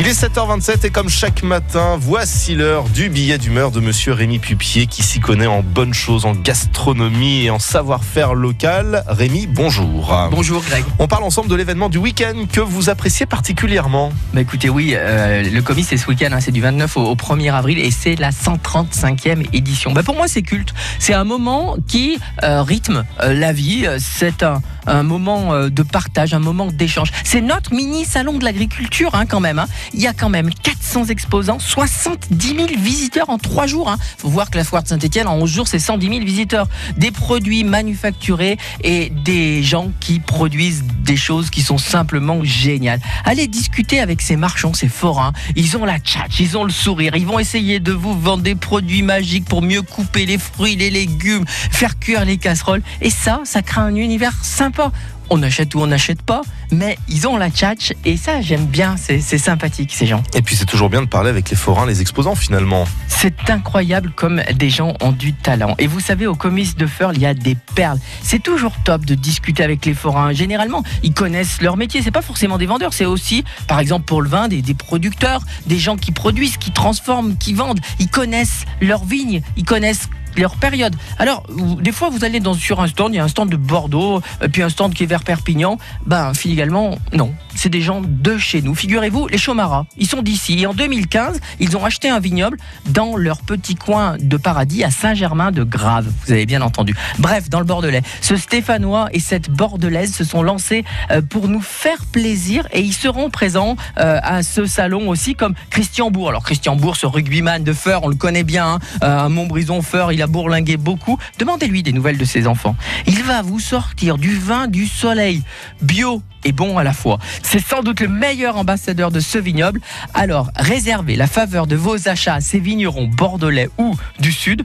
Il est 7h27 et comme chaque matin, voici l'heure du billet d'humeur de monsieur Rémi Pupier qui s'y connaît en bonnes choses, en gastronomie et en savoir-faire local. Rémi, bonjour. Bonjour Greg. On parle ensemble de l'événement du week-end que vous appréciez particulièrement. Bah écoutez, oui, euh, le comice c'est ce week-end, hein, c'est du 29 au, au 1er avril et c'est la 135e édition. Bah pour moi c'est culte, c'est un moment qui euh, rythme euh, la vie, c'est un, un moment de partage, un moment d'échange. C'est notre mini salon de l'agriculture hein, quand même. hein. Il y a quand même 400 exposants, 70 000 visiteurs en 3 jours. Il faut voir que la foire de Saint-Etienne en 11 jours c'est 110 000 visiteurs. Des produits manufacturés et des gens qui produisent des choses qui sont simplement géniales. Allez discuter avec ces marchands, ces forains. Ils ont la tchatch, ils ont le sourire. Ils vont essayer de vous vendre des produits magiques pour mieux couper les fruits, les légumes, faire cuire les casseroles. Et ça, ça crée un univers sympa. On achète ou on n'achète pas, mais ils ont la tchatch et ça, j'aime bien. C'est sympathique, ces gens. Et puis c'est toujours bien de parler avec les forains, les exposants finalement. C'est incroyable comme des gens ont du talent. Et vous savez, au comice de Furl, il y a des perles. C'est toujours top de discuter avec les forains. Généralement, ils connaissent leur métier. C'est pas forcément des vendeurs, c'est aussi, par exemple, pour le vin, des, des producteurs, des gens qui produisent, qui transforment, qui vendent. Ils connaissent leurs vignes, ils connaissent leur période. Alors, des fois, vous allez sur un stand, il y a un stand de Bordeaux, euh, puis un stand qui est vers Perpignan. Ben, finalement, non. C'est des gens de chez nous. Figurez-vous, les Chaumaras, ils sont d'ici. Et en 2015, ils ont acheté un vignoble dans leur petit coin de paradis à Saint-Germain-de-Grave. Vous avez bien entendu. Bref, dans le Bordelais. Ce Stéphanois et cette Bordelaise se sont lancés euh, pour nous faire plaisir et ils seront présents euh, à ce salon aussi comme Christian Bourg. Alors Christian Bourg, ce rugbyman de Feur, on le connaît bien, hein, Montbrison Feur, il a bourlingué beaucoup. Demandez-lui des nouvelles de ses enfants. Il va vous sortir du vin du soleil, bio et bon à la fois. C'est sans doute le meilleur ambassadeur de ce vignoble. Alors réservez la faveur de vos achats à ces vignerons bordelais ou du sud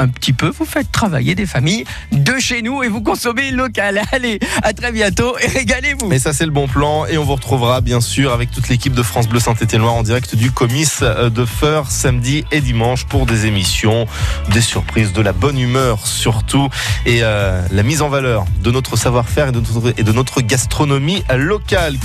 un petit peu, vous faites travailler des familles de chez nous et vous consommez local. Allez, à très bientôt et régalez-vous. Mais ça c'est le bon plan et on vous retrouvera bien sûr avec toute l'équipe de France Bleu Saint-Étienne Noir en direct du comice euh, de Feur samedi et dimanche pour des émissions, des surprises, de la bonne humeur surtout et euh, la mise en valeur de notre savoir-faire et de notre, et de notre gastronomie locale.